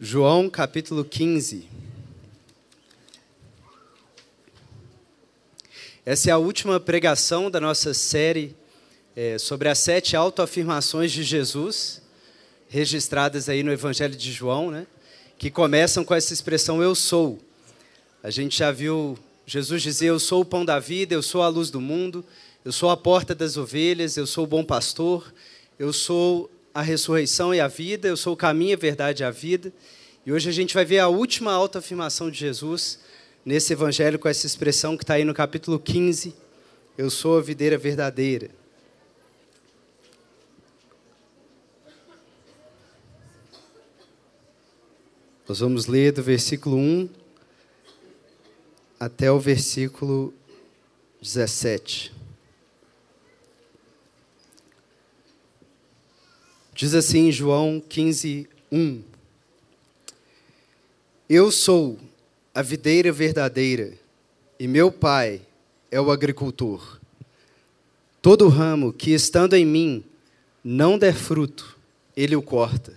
João capítulo 15. Essa é a última pregação da nossa série é, sobre as sete autoafirmações de Jesus, registradas aí no Evangelho de João, né? que começam com essa expressão eu sou. A gente já viu Jesus dizer: Eu sou o pão da vida, eu sou a luz do mundo, eu sou a porta das ovelhas, eu sou o bom pastor, eu sou a ressurreição e a vida, eu sou o caminho, a verdade e a vida. E hoje a gente vai ver a última autoafirmação de Jesus nesse evangelho com essa expressão que está aí no capítulo 15. Eu sou a videira verdadeira. Nós vamos ler do versículo 1 até o versículo 17. Diz assim João 15, 1. Eu sou a videira verdadeira e meu pai é o agricultor. Todo ramo que estando em mim não der fruto, ele o corta.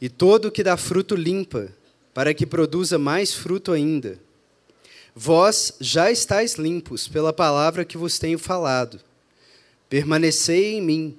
E todo que dá fruto limpa, para que produza mais fruto ainda. Vós já estáis limpos pela palavra que vos tenho falado. Permanecei em mim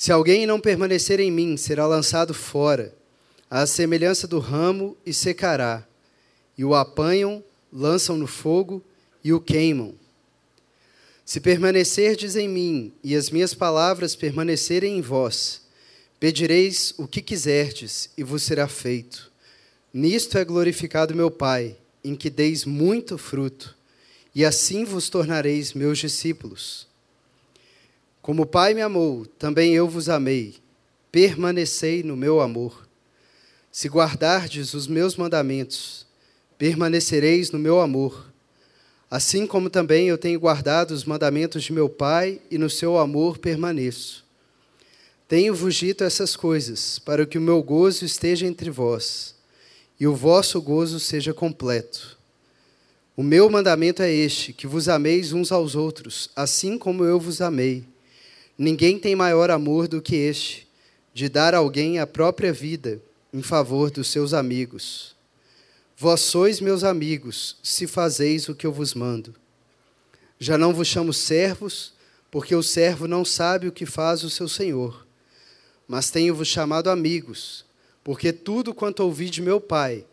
Se alguém não permanecer em mim, será lançado fora, à semelhança do ramo, e secará. E o apanham, lançam no fogo e o queimam. Se permanecerdes em mim e as minhas palavras permanecerem em vós, pedireis o que quiserdes e vos será feito. Nisto é glorificado meu Pai, em que deis muito fruto, e assim vos tornareis meus discípulos. Como o Pai me amou, também eu vos amei. Permanecei no meu amor. Se guardardes os meus mandamentos, permanecereis no meu amor. Assim como também eu tenho guardado os mandamentos de meu Pai e no seu amor permaneço. Tenho-vos dito essas coisas, para que o meu gozo esteja entre vós e o vosso gozo seja completo. O meu mandamento é este: que vos ameis uns aos outros, assim como eu vos amei. Ninguém tem maior amor do que este, de dar alguém a própria vida em favor dos seus amigos. Vós sois meus amigos, se fazeis o que eu vos mando. Já não vos chamo servos, porque o servo não sabe o que faz o seu senhor. Mas tenho-vos chamado amigos, porque tudo quanto ouvi de meu Pai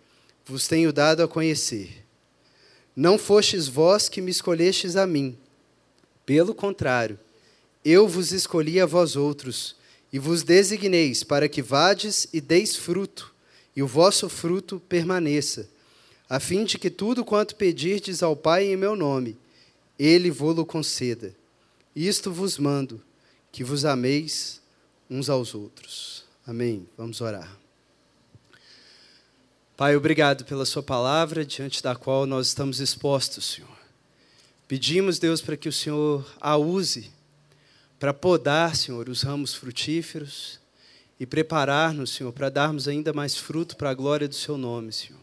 vos tenho dado a conhecer. Não fostes vós que me escolhestes a mim. Pelo contrário, eu vos escolhi a vós outros, e vos designeis para que vades e deis fruto, e o vosso fruto permaneça, a fim de que tudo quanto pedirdes ao Pai em meu nome, ele vô-lo conceda. Isto vos mando, que vos ameis uns aos outros. Amém. Vamos orar. Pai, obrigado pela Sua palavra, diante da qual nós estamos expostos, Senhor. Pedimos, Deus, para que o Senhor a use para podar, Senhor, os ramos frutíferos e preparar-nos, Senhor, para darmos ainda mais fruto para a glória do Seu nome, Senhor.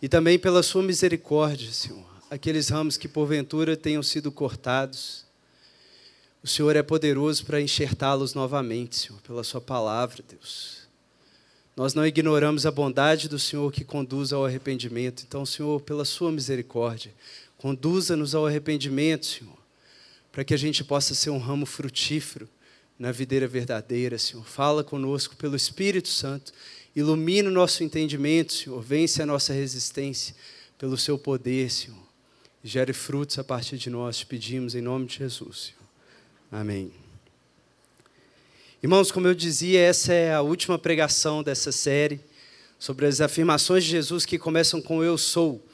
E também pela Sua misericórdia, Senhor, aqueles ramos que porventura tenham sido cortados. O Senhor é poderoso para enxertá-los novamente, Senhor, pela Sua palavra, Deus. Nós não ignoramos a bondade do Senhor que conduz ao arrependimento. Então, Senhor, pela Sua misericórdia, conduza-nos ao arrependimento, Senhor para que a gente possa ser um ramo frutífero na videira verdadeira, Senhor. Fala conosco pelo Espírito Santo, ilumina o nosso entendimento, Senhor. Vence a nossa resistência pelo seu poder, Senhor. Gere frutos a partir de nós, te pedimos em nome de Jesus, Senhor. Amém. Irmãos, como eu dizia, essa é a última pregação dessa série sobre as afirmações de Jesus que começam com eu sou.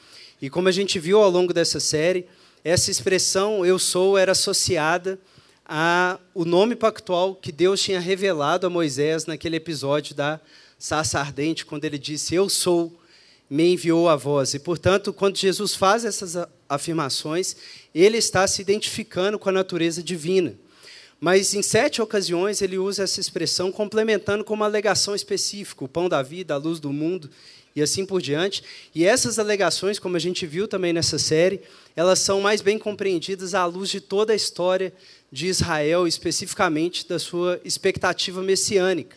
E como a gente viu ao longo dessa série, essa expressão eu sou era associada ao nome pactual que Deus tinha revelado a Moisés naquele episódio da sarça ardente, quando ele disse eu sou me enviou a vós. E, portanto, quando Jesus faz essas afirmações, ele está se identificando com a natureza divina. Mas em sete ocasiões ele usa essa expressão complementando com uma alegação específica, o pão da vida, a luz do mundo e assim por diante. E essas alegações, como a gente viu também nessa série, elas são mais bem compreendidas à luz de toda a história de Israel, especificamente da sua expectativa messiânica.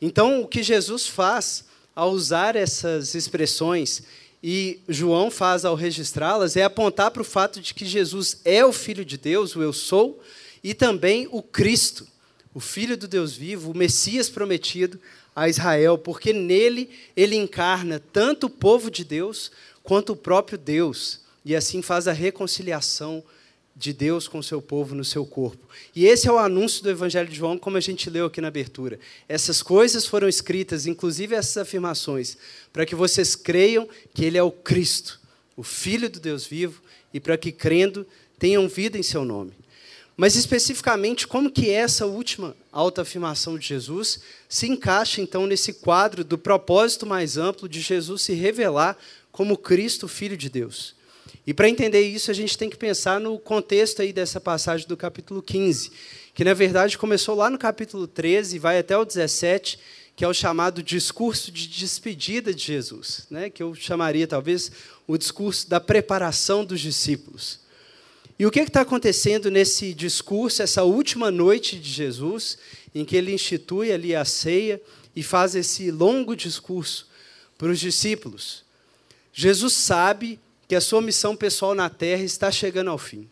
Então, o que Jesus faz ao usar essas expressões e João faz ao registrá-las é apontar para o fato de que Jesus é o Filho de Deus, o Eu Sou, e também o Cristo, o Filho do Deus vivo, o Messias prometido a Israel, porque nele ele encarna tanto o povo de Deus quanto o próprio Deus, e assim faz a reconciliação de Deus com o seu povo no seu corpo. E esse é o anúncio do Evangelho de João, como a gente leu aqui na abertura. Essas coisas foram escritas, inclusive essas afirmações, para que vocês creiam que Ele é o Cristo, o Filho do Deus vivo, e para que, crendo, tenham vida em seu nome. Mas especificamente, como que essa última autoafirmação de Jesus se encaixa então nesse quadro do propósito mais amplo de Jesus se revelar como Cristo, Filho de Deus? E para entender isso, a gente tem que pensar no contexto aí dessa passagem do capítulo 15, que na verdade começou lá no capítulo 13 e vai até o 17, que é o chamado discurso de despedida de Jesus, né? que eu chamaria talvez o discurso da preparação dos discípulos. E o que está acontecendo nesse discurso, essa última noite de Jesus, em que ele institui ali a ceia e faz esse longo discurso para os discípulos? Jesus sabe que a sua missão pessoal na terra está chegando ao fim.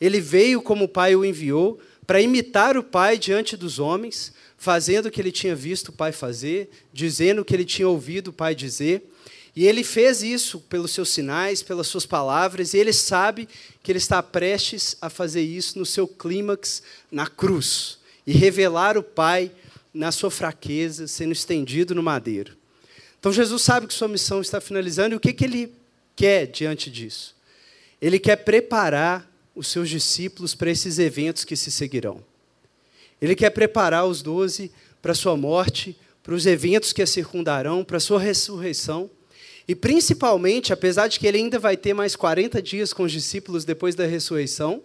Ele veio como o Pai o enviou para imitar o Pai diante dos homens, fazendo o que ele tinha visto o Pai fazer, dizendo o que ele tinha ouvido o Pai dizer. E ele fez isso pelos seus sinais, pelas suas palavras, e ele sabe que ele está prestes a fazer isso no seu clímax na cruz e revelar o Pai na sua fraqueza, sendo estendido no madeiro. Então Jesus sabe que sua missão está finalizando e o que, que ele quer diante disso? Ele quer preparar os seus discípulos para esses eventos que se seguirão. Ele quer preparar os doze para a sua morte, para os eventos que a circundarão, para a sua ressurreição. E principalmente, apesar de que ele ainda vai ter mais 40 dias com os discípulos depois da ressurreição,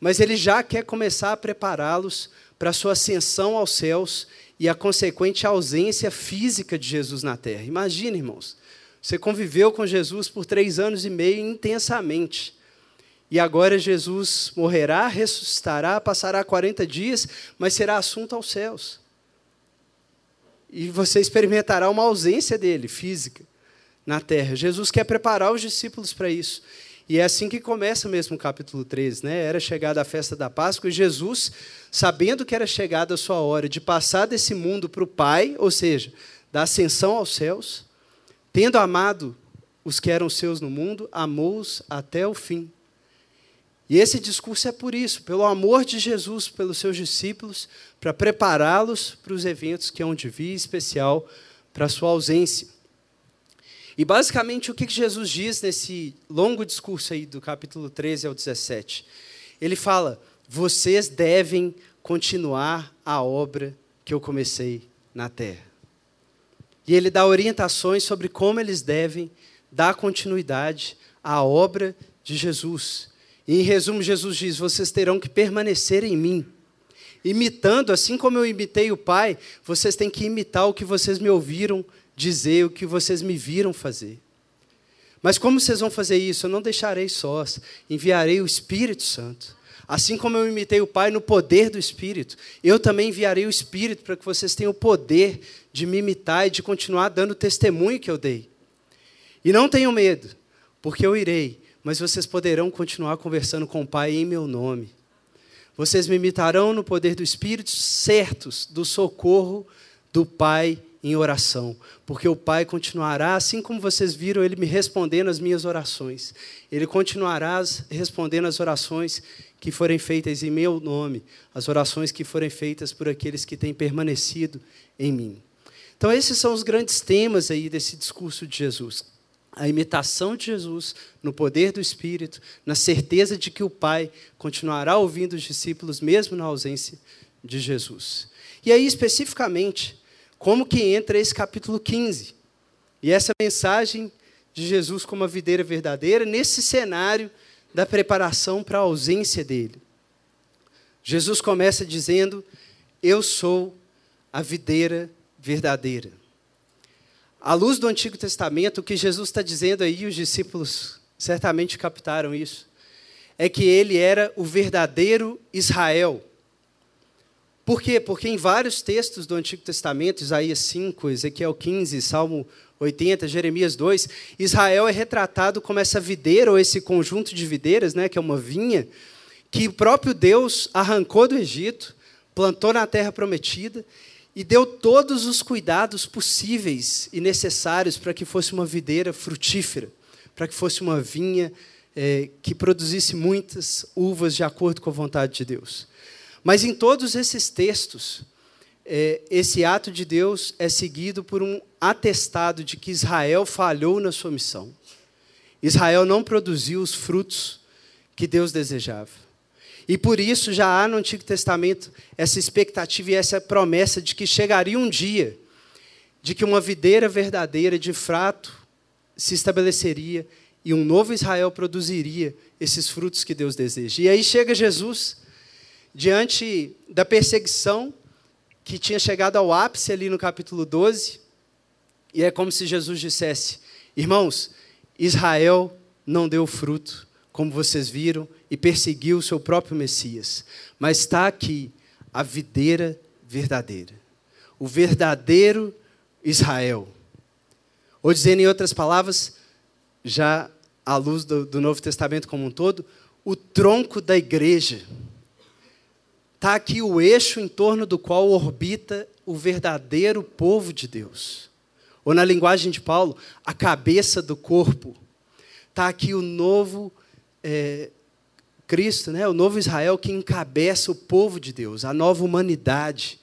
mas ele já quer começar a prepará-los para a sua ascensão aos céus e a consequente ausência física de Jesus na terra. Imagina, irmãos, você conviveu com Jesus por três anos e meio intensamente. E agora Jesus morrerá, ressuscitará, passará 40 dias, mas será assunto aos céus. E você experimentará uma ausência dele, física, na terra. Jesus quer preparar os discípulos para isso. E é assim que começa mesmo o capítulo 13. Né? Era chegada a festa da Páscoa e Jesus, sabendo que era chegada a sua hora de passar desse mundo para o Pai, ou seja, da ascensão aos céus, Tendo amado os que eram seus no mundo, amou-os até o fim. E esse discurso é por isso, pelo amor de Jesus pelos seus discípulos, para prepará-los para os eventos que hão de vir, especial para a sua ausência. E basicamente o que Jesus diz nesse longo discurso aí do capítulo 13 ao 17? Ele fala: vocês devem continuar a obra que eu comecei na terra. E ele dá orientações sobre como eles devem dar continuidade à obra de Jesus. E, em resumo, Jesus diz: vocês terão que permanecer em mim. Imitando, assim como eu imitei o Pai, vocês têm que imitar o que vocês me ouviram dizer, o que vocês me viram fazer. Mas como vocês vão fazer isso? Eu não deixarei sós, enviarei o Espírito Santo. Assim como eu imitei o Pai no poder do Espírito, eu também enviarei o Espírito para que vocês tenham o poder de me imitar e de continuar dando o testemunho que eu dei. E não tenham medo, porque eu irei, mas vocês poderão continuar conversando com o Pai em meu nome. Vocês me imitarão no poder do Espírito, certos do socorro do Pai em oração, porque o Pai continuará, assim como vocês viram ele me respondendo as minhas orações, ele continuará respondendo as orações que forem feitas em meu nome, as orações que forem feitas por aqueles que têm permanecido em mim. Então, esses são os grandes temas aí desse discurso de Jesus. A imitação de Jesus no poder do Espírito, na certeza de que o Pai continuará ouvindo os discípulos mesmo na ausência de Jesus. E aí, especificamente, como que entra esse capítulo 15? E essa mensagem de Jesus como a videira verdadeira, nesse cenário da preparação para a ausência dele. Jesus começa dizendo: Eu sou a videira verdadeira. À luz do Antigo Testamento, o que Jesus está dizendo aí, os discípulos certamente captaram isso, é que ele era o verdadeiro Israel. Por quê? Porque em vários textos do Antigo Testamento, Isaías 5, Ezequiel 15, Salmo 80, Jeremias 2, Israel é retratado como essa videira, ou esse conjunto de videiras, né, que é uma vinha, que o próprio Deus arrancou do Egito, plantou na terra prometida e deu todos os cuidados possíveis e necessários para que fosse uma videira frutífera, para que fosse uma vinha é, que produzisse muitas uvas de acordo com a vontade de Deus. Mas em todos esses textos, é, esse ato de Deus é seguido por um atestado de que Israel falhou na sua missão. Israel não produziu os frutos que Deus desejava. E por isso já há no Antigo Testamento essa expectativa e essa promessa de que chegaria um dia de que uma videira verdadeira de fato se estabeleceria e um novo Israel produziria esses frutos que Deus deseja. E aí chega Jesus diante da perseguição que tinha chegado ao ápice ali no capítulo 12, e é como se Jesus dissesse: Irmãos, Israel não deu fruto, como vocês viram, e perseguiu o seu próprio Messias. Mas está aqui a videira verdadeira, o verdadeiro Israel. Ou dizendo em outras palavras, já à luz do, do Novo Testamento como um todo, o tronco da igreja. Está aqui o eixo em torno do qual orbita o verdadeiro povo de Deus. Ou, na linguagem de Paulo, a cabeça do corpo. Está aqui o novo é, Cristo, né, o novo Israel que encabeça o povo de Deus, a nova humanidade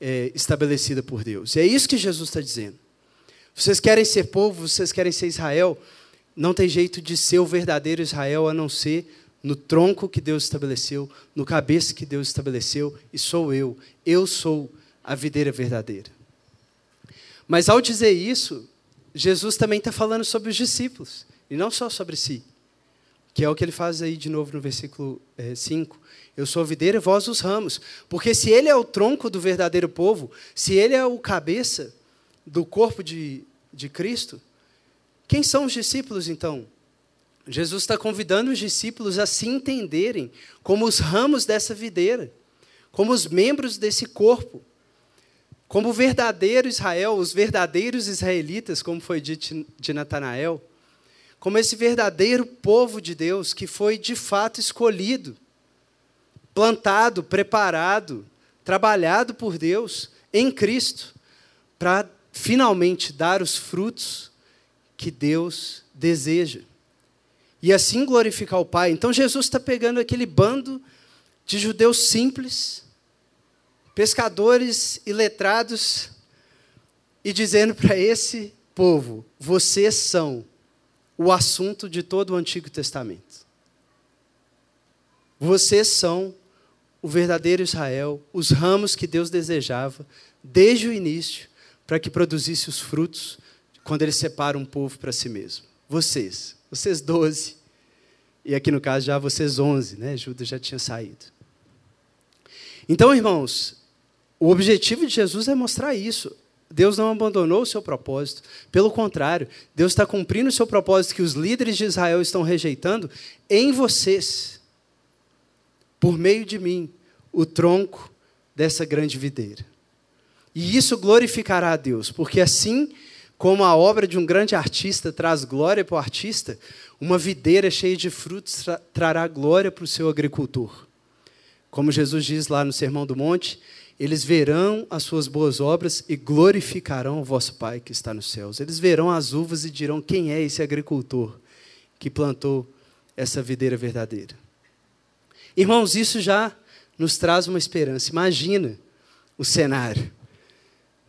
é, estabelecida por Deus. E é isso que Jesus está dizendo. Vocês querem ser povo, vocês querem ser Israel, não tem jeito de ser o verdadeiro Israel a não ser no tronco que Deus estabeleceu, no cabeça que Deus estabeleceu, e sou eu. Eu sou a videira verdadeira. Mas ao dizer isso, Jesus também está falando sobre os discípulos, e não só sobre si que é o que ele faz aí de novo no versículo 5. É, eu sou a videira, vós os ramos. Porque se ele é o tronco do verdadeiro povo, se ele é o cabeça do corpo de, de Cristo, quem são os discípulos então? Jesus está convidando os discípulos a se entenderem como os ramos dessa videira, como os membros desse corpo, como o verdadeiro Israel, os verdadeiros israelitas, como foi dito de Natanael como esse verdadeiro povo de Deus que foi de fato escolhido, plantado, preparado, trabalhado por Deus em Cristo, para finalmente dar os frutos que Deus deseja. E assim glorificar o Pai. Então Jesus está pegando aquele bando de judeus simples, pescadores e letrados, e dizendo para esse povo: vocês são o assunto de todo o Antigo Testamento. Vocês são o verdadeiro Israel, os ramos que Deus desejava desde o início para que produzisse os frutos quando ele separa um povo para si mesmo. Vocês, vocês doze, e aqui no caso já vocês onze, né? Judas já tinha saído. Então, irmãos, o objetivo de Jesus é mostrar isso. Deus não abandonou o seu propósito. Pelo contrário, Deus está cumprindo o seu propósito que os líderes de Israel estão rejeitando em vocês, por meio de mim, o tronco dessa grande videira. E isso glorificará a Deus, porque assim como a obra de um grande artista traz glória para o artista, uma videira cheia de frutos tra trará glória para o seu agricultor. Como Jesus diz lá no Sermão do Monte, eles verão as suas boas obras e glorificarão o vosso Pai que está nos céus. Eles verão as uvas e dirão: quem é esse agricultor que plantou essa videira verdadeira? Irmãos, isso já nos traz uma esperança. Imagina o cenário.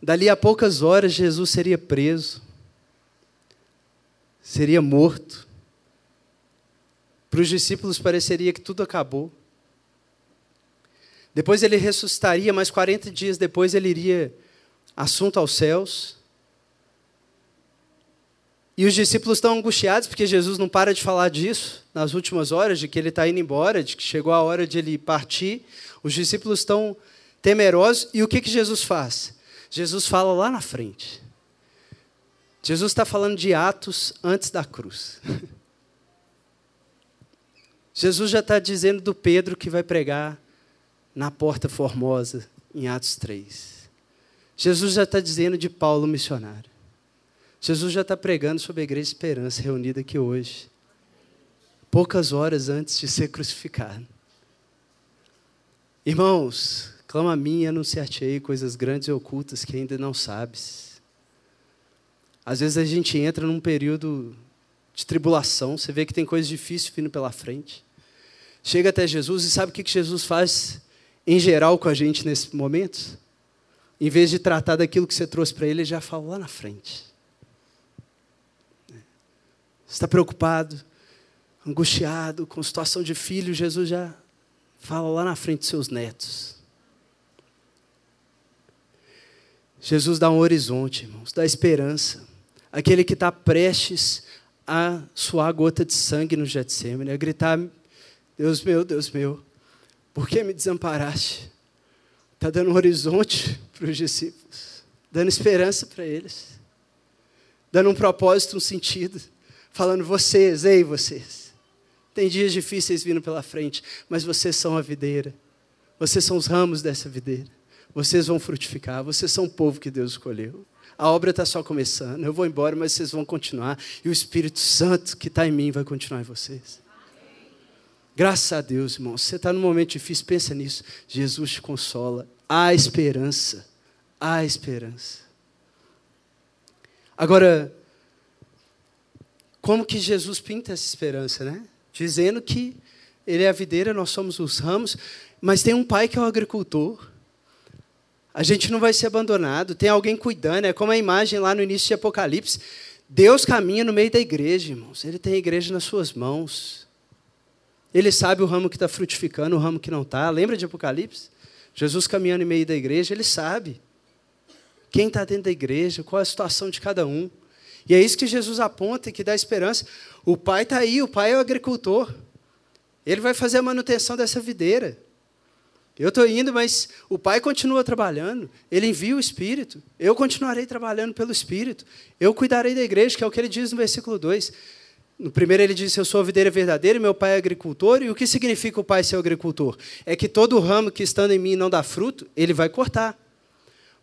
Dali a poucas horas, Jesus seria preso, seria morto. Para os discípulos pareceria que tudo acabou. Depois ele ressuscitaria, mas 40 dias depois ele iria assunto aos céus. E os discípulos estão angustiados porque Jesus não para de falar disso nas últimas horas, de que ele está indo embora, de que chegou a hora de ele partir. Os discípulos estão temerosos. E o que, que Jesus faz? Jesus fala lá na frente. Jesus está falando de Atos antes da cruz. Jesus já está dizendo do Pedro que vai pregar na Porta Formosa, em Atos 3. Jesus já está dizendo de Paulo missionário. Jesus já está pregando sobre a Igreja Esperança reunida aqui hoje, poucas horas antes de ser crucificado. Irmãos, clama a mim e anunciar-te-ei coisas grandes e ocultas que ainda não sabes. Às vezes a gente entra num período de tribulação, você vê que tem coisas difíceis vindo pela frente. Chega até Jesus e sabe o que Jesus faz em geral com a gente nesse momento? Em vez de tratar daquilo que você trouxe para ele, ele já fala lá na frente. Você está preocupado, angustiado, com situação de filho, Jesus já fala lá na frente dos seus netos. Jesus dá um horizonte, irmãos, dá esperança. Aquele que está prestes a suar gota de sangue no Getsemane, a gritar: Deus meu, Deus meu, por que me desamparaste? Está dando um horizonte para os discípulos, dando esperança para eles, dando um propósito, um sentido, falando: vocês, ei, vocês. Tem dias difíceis vindo pela frente, mas vocês são a videira, vocês são os ramos dessa videira, vocês vão frutificar, vocês são o povo que Deus escolheu. A obra está só começando, eu vou embora, mas vocês vão continuar, e o Espírito Santo que está em mim vai continuar em vocês. Graças a Deus, irmão. Você está num momento difícil, pensa nisso. Jesus te consola. Há esperança. Há esperança. Agora, como que Jesus pinta essa esperança, né? Dizendo que Ele é a videira, nós somos os ramos, mas tem um pai que é o agricultor. A gente não vai ser abandonado, tem alguém cuidando, é como a imagem lá no início de Apocalipse. Deus caminha no meio da igreja, irmãos. Ele tem a igreja nas suas mãos. Ele sabe o ramo que está frutificando, o ramo que não está. Lembra de Apocalipse? Jesus caminhando em meio da igreja, ele sabe quem está dentro da igreja, qual é a situação de cada um. E é isso que Jesus aponta e que dá esperança. O pai está aí, o pai é o agricultor. Ele vai fazer a manutenção dessa videira. Eu estou indo, mas o Pai continua trabalhando. Ele envia o Espírito. Eu continuarei trabalhando pelo Espírito. Eu cuidarei da igreja, que é o que ele diz no versículo 2. No primeiro ele diz: Eu sou a videira verdadeira meu pai é agricultor. E o que significa o pai ser agricultor? É que todo ramo que estando em mim não dá fruto, ele vai cortar.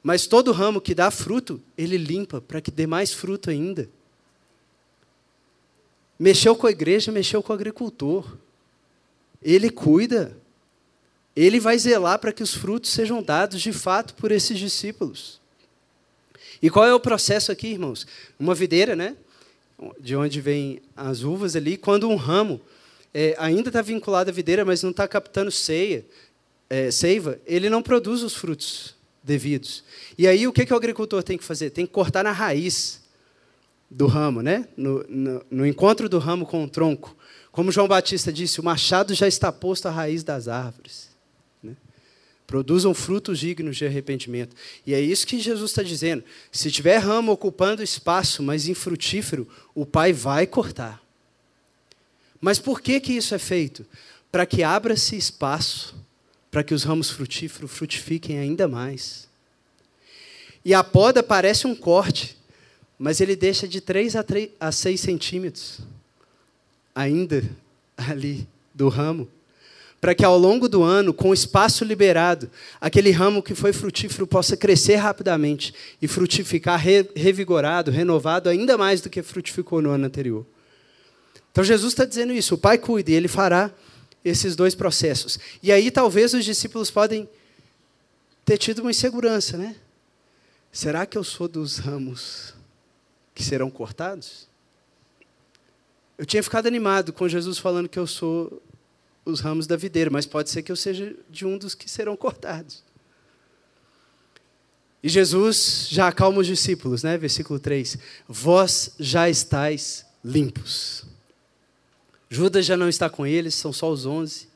Mas todo ramo que dá fruto, ele limpa para que dê mais fruto ainda. Mexeu com a igreja, mexeu com o agricultor. Ele cuida. Ele vai zelar para que os frutos sejam dados de fato por esses discípulos. E qual é o processo aqui, irmãos? Uma videira, né? de onde vêm as uvas ali, quando um ramo é, ainda está vinculado à videira, mas não está captando ceia, é, seiva, ele não produz os frutos devidos. E aí o que, que o agricultor tem que fazer? Tem que cortar na raiz do ramo, né? no, no, no encontro do ramo com o tronco. Como João Batista disse, o machado já está posto à raiz das árvores. Produzam frutos dignos de arrependimento. E é isso que Jesus está dizendo. Se tiver ramo ocupando espaço, mas infrutífero, o Pai vai cortar. Mas por que, que isso é feito? Para que abra-se espaço para que os ramos frutíferos frutifiquem ainda mais. E a poda parece um corte, mas ele deixa de 3 a, 3 a 6 centímetros ainda ali do ramo para que ao longo do ano, com o espaço liberado, aquele ramo que foi frutífero possa crescer rapidamente e frutificar re revigorado, renovado, ainda mais do que frutificou no ano anterior. Então Jesus está dizendo isso, o Pai cuida e Ele fará esses dois processos. E aí talvez os discípulos podem ter tido uma insegurança, né? Será que eu sou dos ramos que serão cortados? Eu tinha ficado animado com Jesus falando que eu sou os ramos da videira, mas pode ser que eu seja de um dos que serão cortados. E Jesus já acalma os discípulos, né? Versículo 3: Vós já estáis limpos. Judas já não está com eles, são só os onze.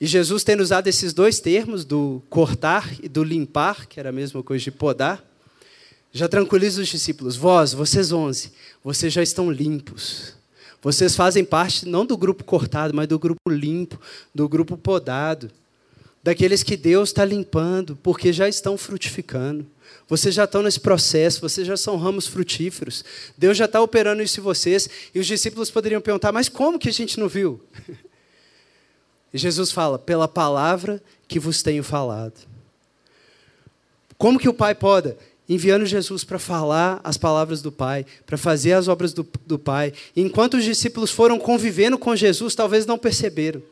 E Jesus tendo usado esses dois termos, do cortar e do limpar, que era a mesma coisa de podar, Já tranquiliza os discípulos. Vós, vocês onze, vocês já estão limpos. Vocês fazem parte não do grupo cortado, mas do grupo limpo, do grupo podado. Daqueles que Deus está limpando, porque já estão frutificando. Vocês já estão nesse processo, vocês já são ramos frutíferos. Deus já está operando isso em vocês. E os discípulos poderiam perguntar: mas como que a gente não viu? E Jesus fala: pela palavra que vos tenho falado. Como que o Pai pode? Enviando Jesus para falar as palavras do Pai, para fazer as obras do, do Pai. E enquanto os discípulos foram convivendo com Jesus, talvez não perceberam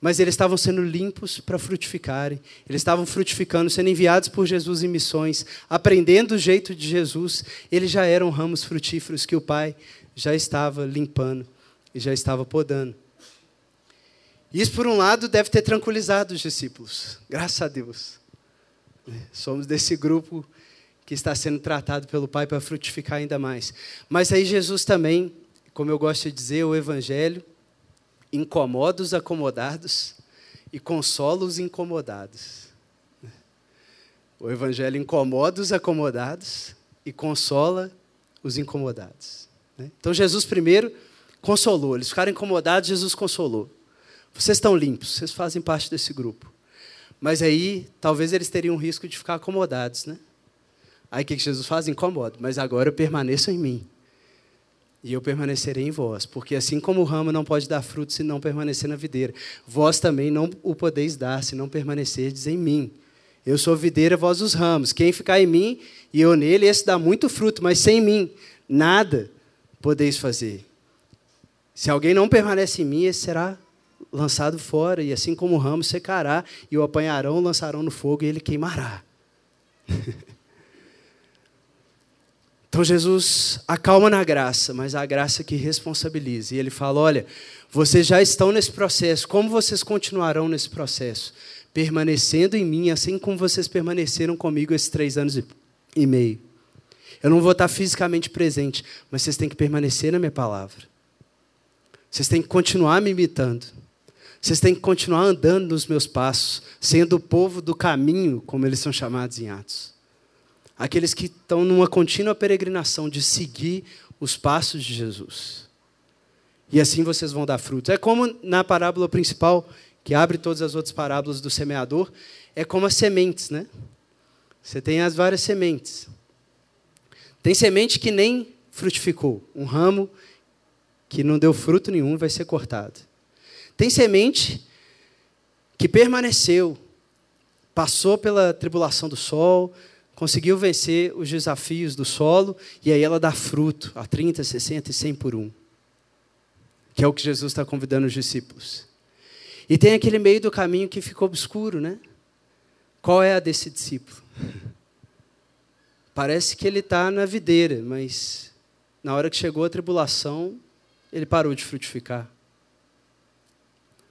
mas eles estavam sendo limpos para frutificarem. Eles estavam frutificando, sendo enviados por Jesus em missões, aprendendo o jeito de Jesus. Eles já eram ramos frutíferos que o Pai já estava limpando e já estava podando. Isso, por um lado, deve ter tranquilizado os discípulos. Graças a Deus. Somos desse grupo que está sendo tratado pelo Pai para frutificar ainda mais. Mas aí Jesus também, como eu gosto de dizer, o Evangelho incomoda os acomodados e consola os incomodados. O Evangelho incomoda os acomodados e consola os incomodados. Né? Então, Jesus primeiro consolou, eles ficaram incomodados, Jesus consolou. Vocês estão limpos, vocês fazem parte desse grupo. Mas aí, talvez eles teriam risco de ficar acomodados, né? Aí o que Jesus faz? Incomoda. Mas agora permaneçam em mim e eu permanecerei em vós, porque assim como o ramo não pode dar fruto se não permanecer na videira, vós também não o podeis dar se não permanecerdes em mim. Eu sou videira, vós os ramos. Quem ficar em mim e eu nele, esse dá muito fruto, mas sem mim, nada podeis fazer. Se alguém não permanece em mim, esse será lançado fora, e assim como o ramo secará, e o apanharão, lançarão no fogo, e ele queimará. Então Jesus acalma na graça, mas a graça que responsabiliza. E ele fala: olha, vocês já estão nesse processo, como vocês continuarão nesse processo? Permanecendo em mim, assim como vocês permaneceram comigo esses três anos e meio. Eu não vou estar fisicamente presente, mas vocês têm que permanecer na minha palavra. Vocês têm que continuar me imitando. Vocês têm que continuar andando nos meus passos, sendo o povo do caminho, como eles são chamados em Atos aqueles que estão numa contínua peregrinação de seguir os passos de Jesus. E assim vocês vão dar frutos. É como na parábola principal, que abre todas as outras parábolas do semeador, é como as sementes, né? Você tem as várias sementes. Tem semente que nem frutificou, um ramo que não deu fruto nenhum vai ser cortado. Tem semente que permaneceu, passou pela tribulação do sol, conseguiu vencer os desafios do solo e aí ela dá fruto a 30, 60 e 100 por um. Que é o que Jesus está convidando os discípulos. E tem aquele meio do caminho que ficou obscuro, né? Qual é a desse discípulo? Parece que ele está na videira, mas na hora que chegou a tribulação, ele parou de frutificar.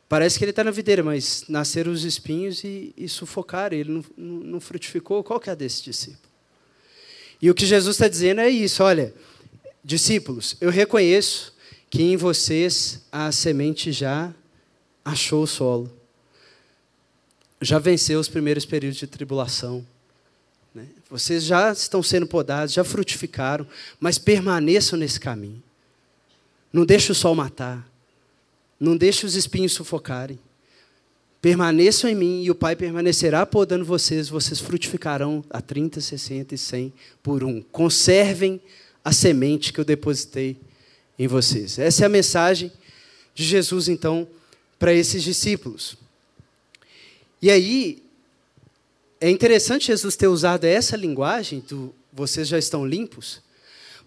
Parece que ele está na videira, mas nasceram os espinhos e, e sufocaram, ele não, não, não frutificou. Qual que é desse discípulo? E o que Jesus está dizendo é isso: olha, discípulos, eu reconheço que em vocês a semente já achou o solo, já venceu os primeiros períodos de tribulação. Né? Vocês já estão sendo podados, já frutificaram, mas permaneçam nesse caminho. Não deixe o sol matar. Não deixe os espinhos sufocarem. Permaneçam em mim e o Pai permanecerá podando vocês, vocês frutificarão a 30, 60 e 100 por um. Conservem a semente que eu depositei em vocês. Essa é a mensagem de Jesus, então, para esses discípulos. E aí, é interessante Jesus ter usado essa linguagem do vocês já estão limpos,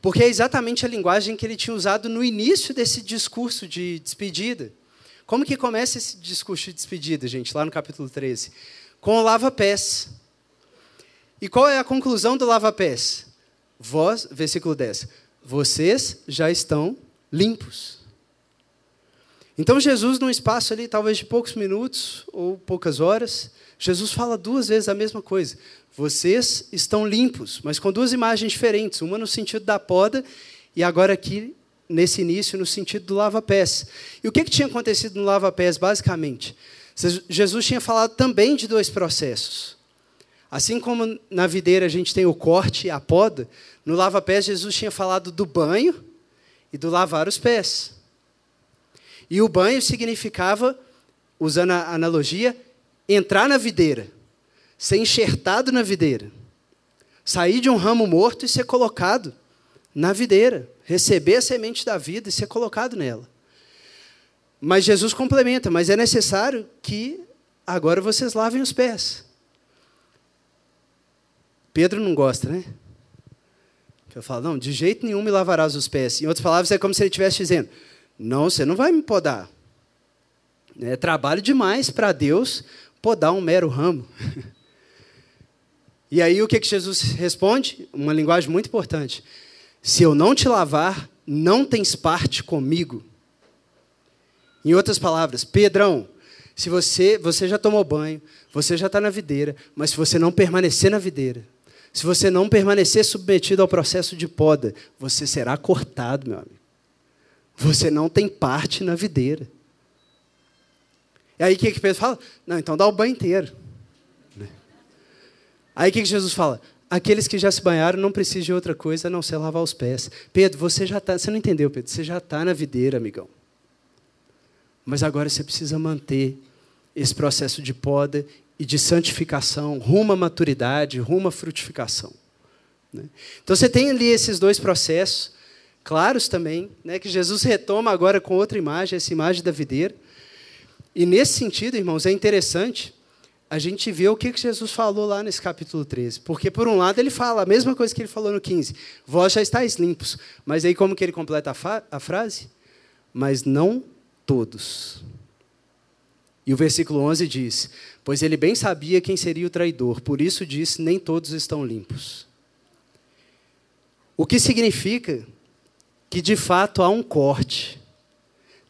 porque é exatamente a linguagem que ele tinha usado no início desse discurso de despedida. Como que começa esse discurso de despedida, gente, lá no capítulo 13? Com o lava-pés. E qual é a conclusão do lava-pés? Vós, versículo 10. Vocês já estão limpos. Então Jesus, num espaço ali, talvez de poucos minutos ou poucas horas, Jesus fala duas vezes a mesma coisa. Vocês estão limpos, mas com duas imagens diferentes, uma no sentido da poda e agora aqui nesse início no sentido do lava-pés. E o que, que tinha acontecido no lava-pés basicamente? Jesus tinha falado também de dois processos. Assim como na videira a gente tem o corte e a poda, no lava-pés Jesus tinha falado do banho e do lavar os pés. E o banho significava, usando a analogia, entrar na videira, ser enxertado na videira, sair de um ramo morto e ser colocado na videira, receber a semente da vida e ser colocado nela. Mas Jesus complementa, mas é necessário que agora vocês lavem os pés. Pedro não gosta, né? Eu falo, não, de jeito nenhum me lavarás os pés. Em outras palavras, é como se ele estivesse dizendo: não, você não vai me podar. É trabalho demais para Deus podar um mero ramo. e aí o que, que Jesus responde? Uma linguagem muito importante. Se eu não te lavar, não tens parte comigo. Em outras palavras, Pedrão, se você, você já tomou banho, você já está na videira, mas se você não permanecer na videira, se você não permanecer submetido ao processo de poda, você será cortado, meu amigo. Você não tem parte na videira. E aí o que, que Pedro fala? Não, então dá o banho inteiro. Aí o que, que Jesus fala? Aqueles que já se banharam não precisam de outra coisa a não ser lavar os pés. Pedro, você já está. Você não entendeu, Pedro? Você já está na videira, amigão. Mas agora você precisa manter esse processo de poda e de santificação, rumo à maturidade, rumo à frutificação. Né? Então você tem ali esses dois processos claros também, né, que Jesus retoma agora com outra imagem, essa imagem da videira. E nesse sentido, irmãos, é interessante a gente ver o que Jesus falou lá nesse capítulo 13. Porque, por um lado, ele fala a mesma coisa que ele falou no 15: Vós já estáis limpos. Mas aí, como que ele completa a, a frase? Mas não todos. E o versículo 11 diz: Pois ele bem sabia quem seria o traidor, por isso disse: Nem todos estão limpos. O que significa que de fato há um corte.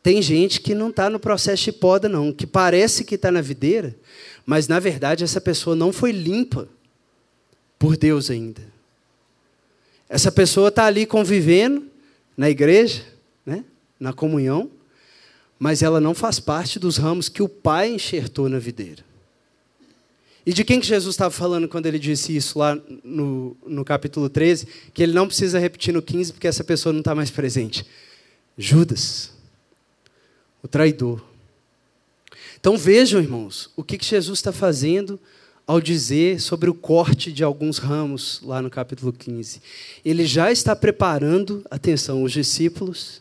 Tem gente que não está no processo de poda, não, que parece que está na videira, mas na verdade essa pessoa não foi limpa por Deus ainda. Essa pessoa está ali convivendo na igreja, né, na comunhão, mas ela não faz parte dos ramos que o Pai enxertou na videira. E de quem que Jesus estava falando quando ele disse isso lá no, no capítulo 13? Que ele não precisa repetir no 15 porque essa pessoa não está mais presente. Judas, o traidor. Então vejam, irmãos, o que, Jesus está fazendo ao dizer sobre o corte de alguns ramos lá no capítulo 15. Ele já está preparando, atenção, os discípulos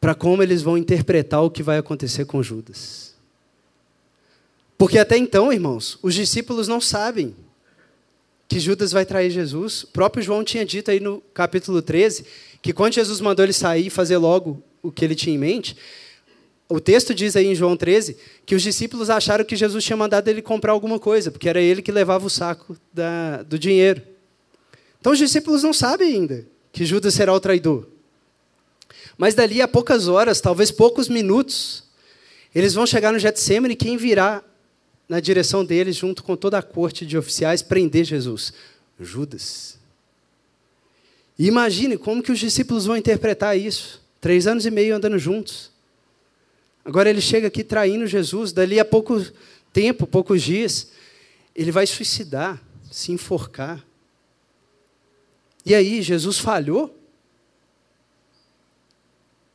para como eles vão interpretar o que vai acontecer com Judas. Porque até então, irmãos, os discípulos não sabem que Judas vai trair Jesus. O próprio João tinha dito aí no capítulo 13 que quando Jesus mandou ele sair e fazer logo o que ele tinha em mente, o texto diz aí em João 13 que os discípulos acharam que Jesus tinha mandado ele comprar alguma coisa, porque era ele que levava o saco da, do dinheiro. Então os discípulos não sabem ainda que Judas será o traidor. Mas dali a poucas horas, talvez poucos minutos, eles vão chegar no Getsemane e quem virá na direção deles, junto com toda a corte de oficiais, prender Jesus? Judas. E imagine como que os discípulos vão interpretar isso. Três anos e meio andando juntos. Agora ele chega aqui traindo Jesus, dali a pouco tempo, poucos dias, ele vai suicidar, se enforcar. E aí, Jesus falhou?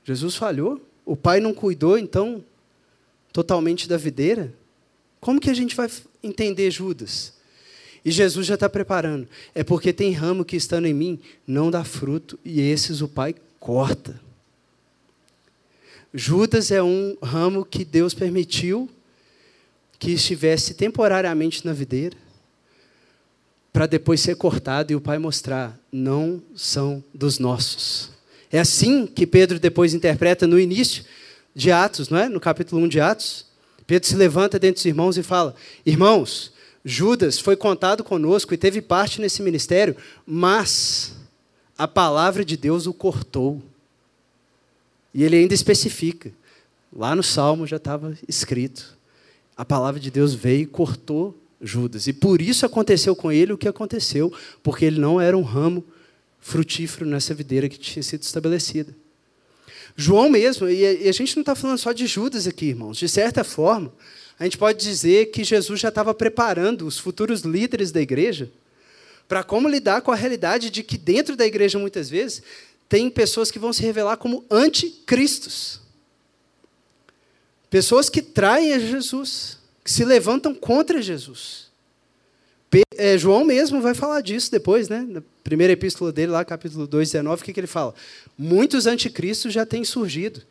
Jesus falhou? O pai não cuidou, então, totalmente da videira? Como que a gente vai entender Judas? E Jesus já está preparando. É porque tem ramo que estando em mim não dá fruto, e esses o pai corta. Judas é um ramo que Deus permitiu que estivesse temporariamente na videira, para depois ser cortado e o pai mostrar: não são dos nossos. É assim que Pedro depois interpreta no início de Atos, não é? No capítulo 1 de Atos. Pedro se levanta dentre os irmãos e fala: Irmãos, Judas foi contado conosco e teve parte nesse ministério, mas a palavra de Deus o cortou. E ele ainda especifica. Lá no Salmo já estava escrito. A palavra de Deus veio e cortou Judas. E por isso aconteceu com ele o que aconteceu, porque ele não era um ramo frutífero nessa videira que tinha sido estabelecida. João mesmo, e a gente não está falando só de Judas aqui, irmãos. De certa forma, a gente pode dizer que Jesus já estava preparando os futuros líderes da igreja para como lidar com a realidade de que dentro da igreja, muitas vezes, tem pessoas que vão se revelar como anticristos. Pessoas que traem a Jesus, que se levantam contra Jesus. É, João mesmo vai falar disso depois, né? na primeira epístola dele, lá, capítulo 2, 19, o que, que ele fala? Muitos anticristos já têm surgido.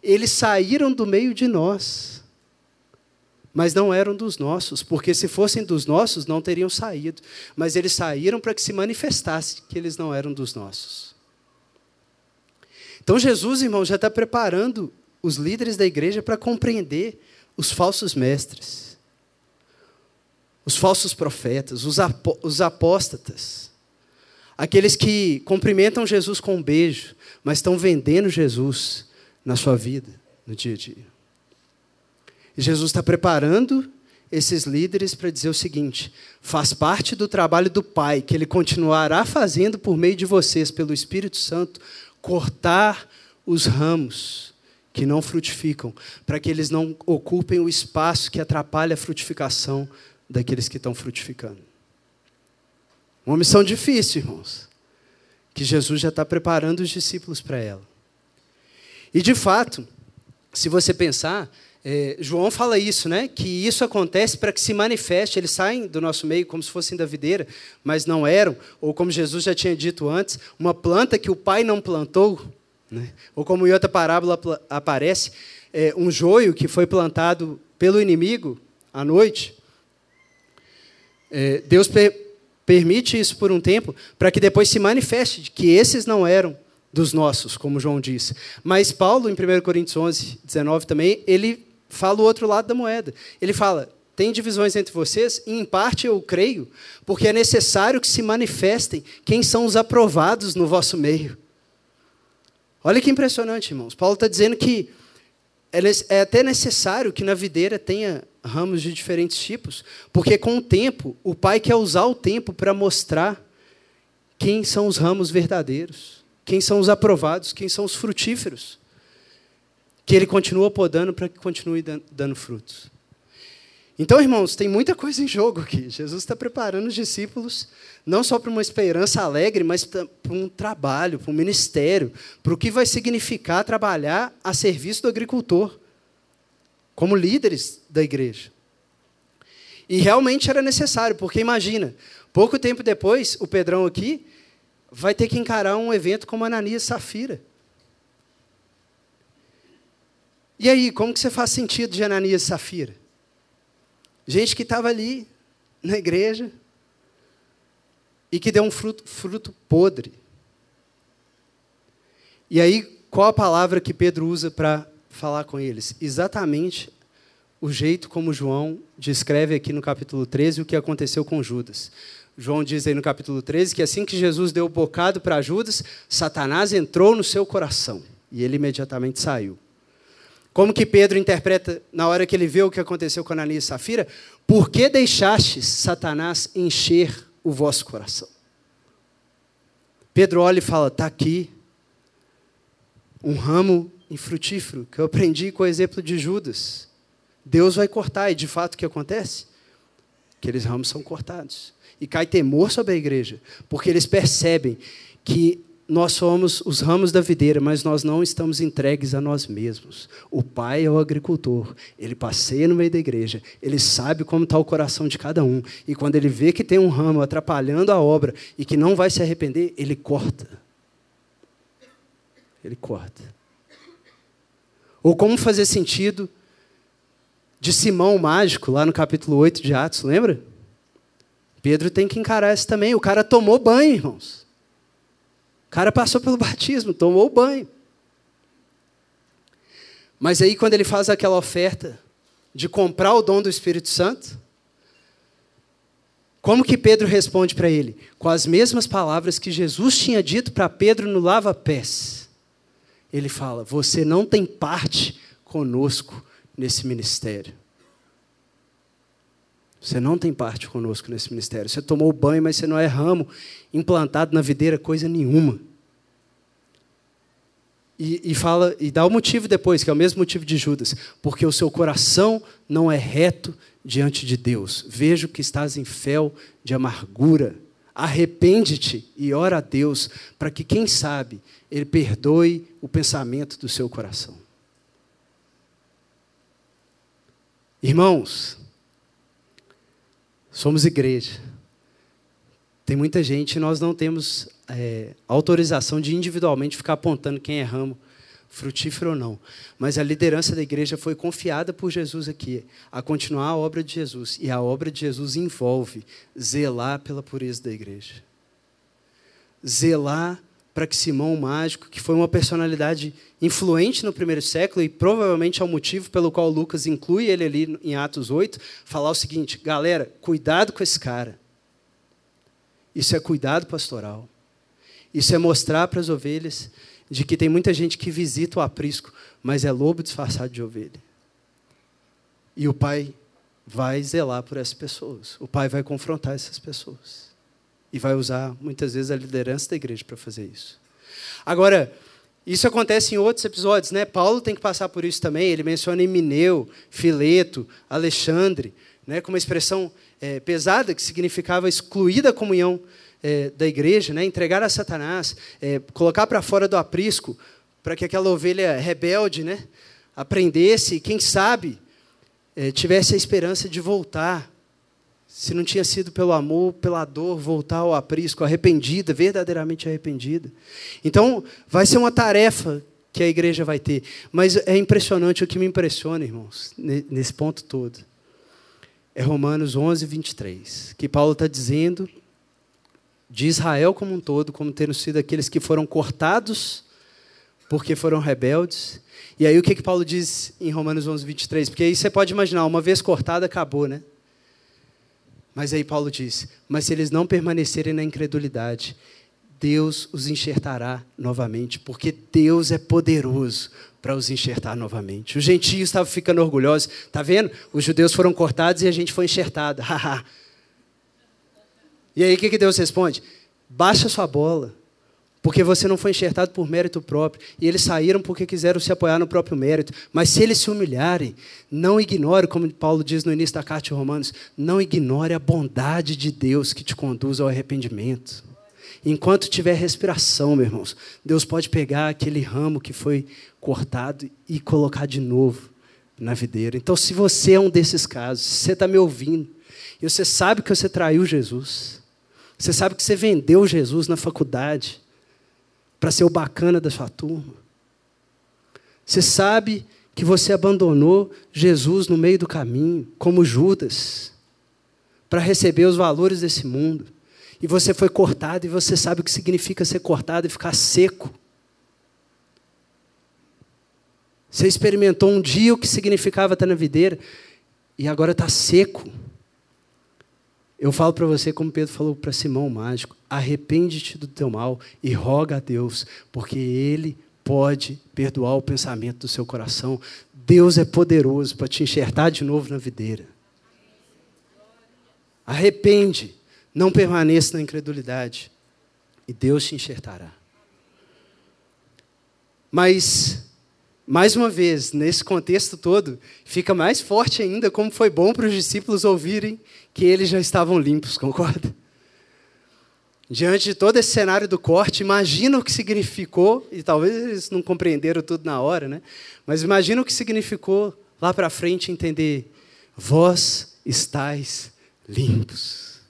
Eles saíram do meio de nós, mas não eram dos nossos, porque se fossem dos nossos, não teriam saído. Mas eles saíram para que se manifestasse que eles não eram dos nossos. Então Jesus, irmão, já está preparando os líderes da igreja para compreender os falsos mestres, os falsos profetas, os, apó os apóstatas, aqueles que cumprimentam Jesus com um beijo, mas estão vendendo Jesus na sua vida, no dia a dia. E Jesus está preparando esses líderes para dizer o seguinte: faz parte do trabalho do Pai, que Ele continuará fazendo por meio de vocês, pelo Espírito Santo, cortar os ramos que não frutificam, para que eles não ocupem o espaço que atrapalha a frutificação daqueles que estão frutificando. Uma missão difícil, irmãos, que Jesus já está preparando os discípulos para ela. E de fato, se você pensar, é, João fala isso, né? Que isso acontece para que se manifeste. Eles saem do nosso meio como se fossem da videira, mas não eram, ou como Jesus já tinha dito antes, uma planta que o Pai não plantou, né? Ou como em outra parábola aparece, é, um joio que foi plantado pelo inimigo à noite. É, Deus per permite isso por um tempo para que depois se manifeste que esses não eram dos nossos, como João disse. Mas Paulo, em 1 Coríntios 11, 19 também, ele fala o outro lado da moeda. Ele fala: tem divisões entre vocês, e em parte eu creio, porque é necessário que se manifestem quem são os aprovados no vosso meio. Olha que impressionante, irmãos. Paulo está dizendo que é, é até necessário que na videira tenha ramos de diferentes tipos, porque com o tempo, o pai quer usar o tempo para mostrar quem são os ramos verdadeiros, quem são os aprovados, quem são os frutíferos. Que ele continua podando para que continue dando frutos. Então, irmãos, tem muita coisa em jogo aqui. Jesus está preparando os discípulos não só para uma esperança alegre, mas para um trabalho, para um ministério, para o que vai significar trabalhar a serviço do agricultor, como líderes da igreja. E realmente era necessário, porque imagina, pouco tempo depois, o Pedrão aqui vai ter que encarar um evento como Ananias Safira. E aí, como que você faz sentido de Ananias e Safira? Gente que estava ali na igreja e que deu um fruto, fruto podre. E aí, qual a palavra que Pedro usa para falar com eles? Exatamente o jeito como João descreve aqui no capítulo 13 o que aconteceu com Judas. João diz aí no capítulo 13 que assim que Jesus deu o bocado para Judas, Satanás entrou no seu coração e ele imediatamente saiu. Como que Pedro interpreta na hora que ele vê o que aconteceu com Ananias e Safira? Por que deixastes Satanás encher o vosso coração? Pedro olha e fala: está aqui um ramo infrutífero que eu aprendi com o exemplo de Judas. Deus vai cortar, e de fato o que acontece? Aqueles ramos são cortados. E cai temor sobre a igreja, porque eles percebem que nós somos os ramos da videira, mas nós não estamos entregues a nós mesmos. O pai é o agricultor, ele passeia no meio da igreja, ele sabe como está o coração de cada um, e quando ele vê que tem um ramo atrapalhando a obra e que não vai se arrepender, ele corta. Ele corta. Ou como fazer sentido de Simão o mágico, lá no capítulo 8 de Atos, lembra? Pedro tem que encarar isso também. O cara tomou banho, irmãos. O cara passou pelo batismo, tomou o banho. Mas aí, quando ele faz aquela oferta de comprar o dom do Espírito Santo, como que Pedro responde para ele? Com as mesmas palavras que Jesus tinha dito para Pedro no lava-pés. Ele fala: Você não tem parte conosco nesse ministério. Você não tem parte conosco nesse ministério. Você tomou banho, mas você não é ramo implantado na videira, coisa nenhuma. E, e, fala e dá o motivo depois, que é o mesmo motivo de Judas, porque o seu coração não é reto diante de Deus. Vejo que estás em fel de amargura. Arrepende-te e ora a Deus para que, quem sabe, Ele perdoe o pensamento do seu coração. Irmãos, somos igreja. Tem muita gente e nós não temos é, autorização de individualmente ficar apontando quem é ramo frutífero ou não. Mas a liderança da igreja foi confiada por Jesus aqui a continuar a obra de Jesus. E a obra de Jesus envolve zelar pela pureza da igreja. Zelar para que Simão o Mágico, que foi uma personalidade influente no primeiro século e provavelmente é o motivo pelo qual Lucas inclui ele ali em Atos 8, falar o seguinte: galera, cuidado com esse cara. Isso é cuidado pastoral. Isso é mostrar para as ovelhas de que tem muita gente que visita o aprisco, mas é lobo disfarçado de ovelha. E o pai vai zelar por essas pessoas. O pai vai confrontar essas pessoas. E vai usar, muitas vezes, a liderança da igreja para fazer isso. Agora, isso acontece em outros episódios, né? Paulo tem que passar por isso também. Ele menciona Emineu, Fileto, Alexandre, né? com uma expressão é, pesada que significava excluir da comunhão é, da igreja, né? entregar a Satanás, é, colocar para fora do aprisco, para que aquela ovelha rebelde né? aprendesse e, quem sabe, tivesse a esperança de voltar. Se não tinha sido pelo amor, pela dor, voltar ao aprisco, arrependida, verdadeiramente arrependida. Então, vai ser uma tarefa que a igreja vai ter. Mas é impressionante, o que me impressiona, irmãos, nesse ponto todo, é Romanos 11, 23, que Paulo está dizendo de Israel como um todo, como tendo sido aqueles que foram cortados porque foram rebeldes. E aí o que, que Paulo diz em Romanos 11, 23? Porque aí você pode imaginar, uma vez cortado, acabou, né? Mas aí Paulo diz: Mas se eles não permanecerem na incredulidade, Deus os enxertará novamente, porque Deus é poderoso para os enxertar novamente. Os gentios estavam ficando orgulhosos. Está vendo? Os judeus foram cortados e a gente foi enxertado. E aí o que, que Deus responde? Baixa sua bola, porque você não foi enxertado por mérito próprio. E eles saíram porque quiseram se apoiar no próprio mérito. Mas se eles se humilharem, não ignore, como Paulo diz no início da carta de Romanos, não ignore a bondade de Deus que te conduz ao arrependimento. Enquanto tiver respiração, meus irmãos, Deus pode pegar aquele ramo que foi cortado e colocar de novo na videira. Então, se você é um desses casos, se você está me ouvindo, e você sabe que você traiu Jesus, você sabe que você vendeu Jesus na faculdade para ser o bacana da sua turma. Você sabe que você abandonou Jesus no meio do caminho, como Judas, para receber os valores desse mundo. E você foi cortado e você sabe o que significa ser cortado e ficar seco. Você experimentou um dia o que significava estar na videira e agora está seco. Eu falo para você, como Pedro falou para Simão mágico: arrepende-te do teu mal e roga a Deus, porque Ele pode perdoar o pensamento do seu coração. Deus é poderoso para te enxertar de novo na videira. Arrepende, não permaneça na incredulidade, e Deus te enxertará. Mas mais uma vez, nesse contexto todo, fica mais forte ainda como foi bom para os discípulos ouvirem que eles já estavam limpos, concorda? Diante de todo esse cenário do corte, imagina o que significou, e talvez eles não compreenderam tudo na hora, né? mas imagina o que significou lá para frente entender: vós estáis limpos.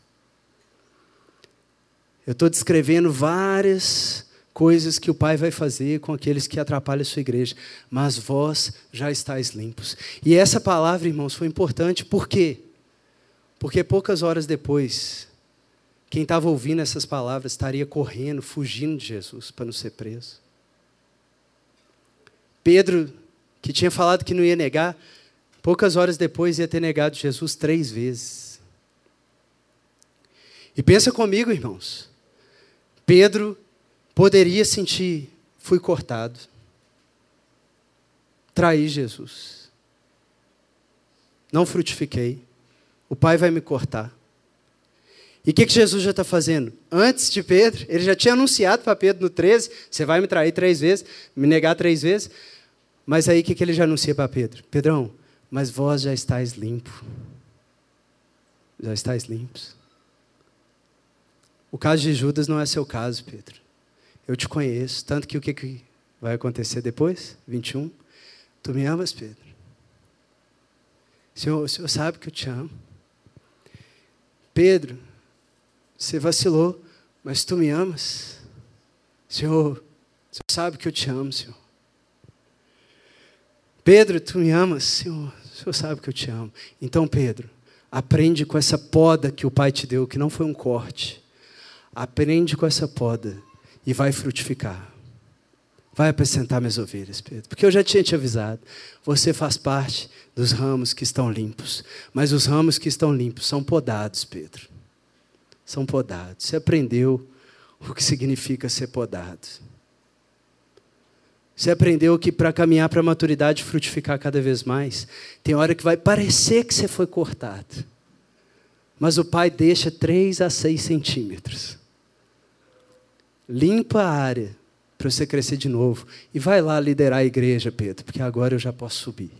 Eu estou descrevendo várias coisas que o Pai vai fazer com aqueles que atrapalham a sua igreja, mas vós já estáis limpos. E essa palavra, irmãos, foi importante, por quê? Porque poucas horas depois, quem estava ouvindo essas palavras estaria correndo, fugindo de Jesus para não ser preso. Pedro, que tinha falado que não ia negar, poucas horas depois ia ter negado Jesus três vezes. E pensa comigo, irmãos. Pedro poderia sentir: fui cortado, traí Jesus, não frutifiquei, o Pai vai me cortar. E o que, que Jesus já está fazendo? Antes de Pedro, ele já tinha anunciado para Pedro no 13: você vai me trair três vezes, me negar três vezes. Mas aí o que, que ele já anuncia para Pedro? Pedrão, mas vós já estáis limpo. Já estáis limpos. O caso de Judas não é seu caso, Pedro. Eu te conheço, tanto que o que, vai acontecer depois? 21. Tu me amas, Pedro. Senhor, o Senhor sabe que eu te amo. Pedro, você vacilou, mas tu me amas. Senhor, Senhor sabe que eu te amo, Senhor. Pedro, tu me amas, Senhor. O Senhor sabe que eu te amo. Então, Pedro, aprende com essa poda que o Pai te deu, que não foi um corte. Aprende com essa poda e vai frutificar. Vai apresentar minhas ovelhas, Pedro. Porque eu já tinha te avisado. Você faz parte dos ramos que estão limpos. Mas os ramos que estão limpos são podados, Pedro. São podados. Você aprendeu o que significa ser podado. Você aprendeu que para caminhar para a maturidade e frutificar cada vez mais, tem hora que vai parecer que você foi cortado. Mas o pai deixa 3 a 6 centímetros. Limpa a área para você crescer de novo. E vai lá liderar a igreja, Pedro, porque agora eu já posso subir.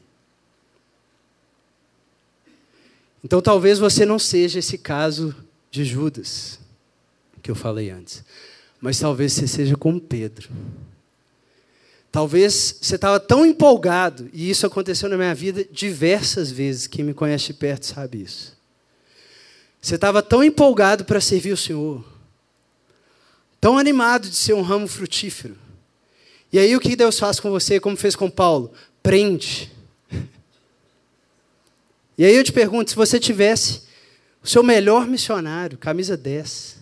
Então talvez você não seja esse caso de Judas, que eu falei antes. Mas talvez você seja como Pedro. Talvez você estava tão empolgado, e isso aconteceu na minha vida diversas vezes, quem me conhece de perto sabe isso. Você estava tão empolgado para servir o Senhor, tão animado de ser um ramo frutífero. E aí o que Deus faz com você, como fez com Paulo? Prende. E aí eu te pergunto, se você tivesse o seu melhor missionário, camisa 10,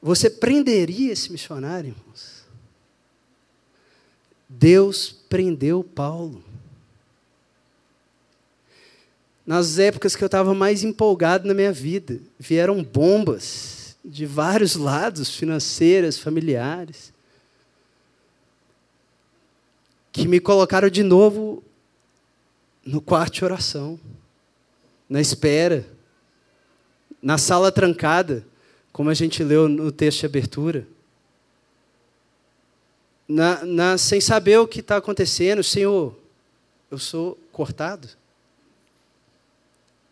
você prenderia esse missionário, irmãos? Deus prendeu Paulo. Nas épocas que eu estava mais empolgado na minha vida, vieram bombas de vários lados, financeiras, familiares, que me colocaram de novo no quarto de oração, na espera, na sala trancada, como a gente leu no texto de abertura. Na, na, sem saber o que está acontecendo, Senhor, eu sou cortado?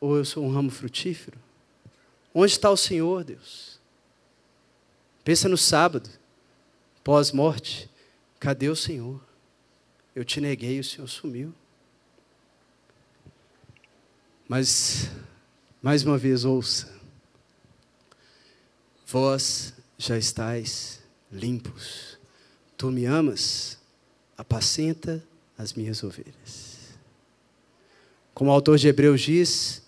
Ou eu sou um ramo frutífero? Onde está o Senhor, Deus? Pensa no sábado, pós-morte. Cadê o Senhor? Eu te neguei, o Senhor sumiu. Mas, mais uma vez, ouça. Vós já estáis limpos. Tu me amas, apacenta as minhas ovelhas. Como o autor de Hebreus diz,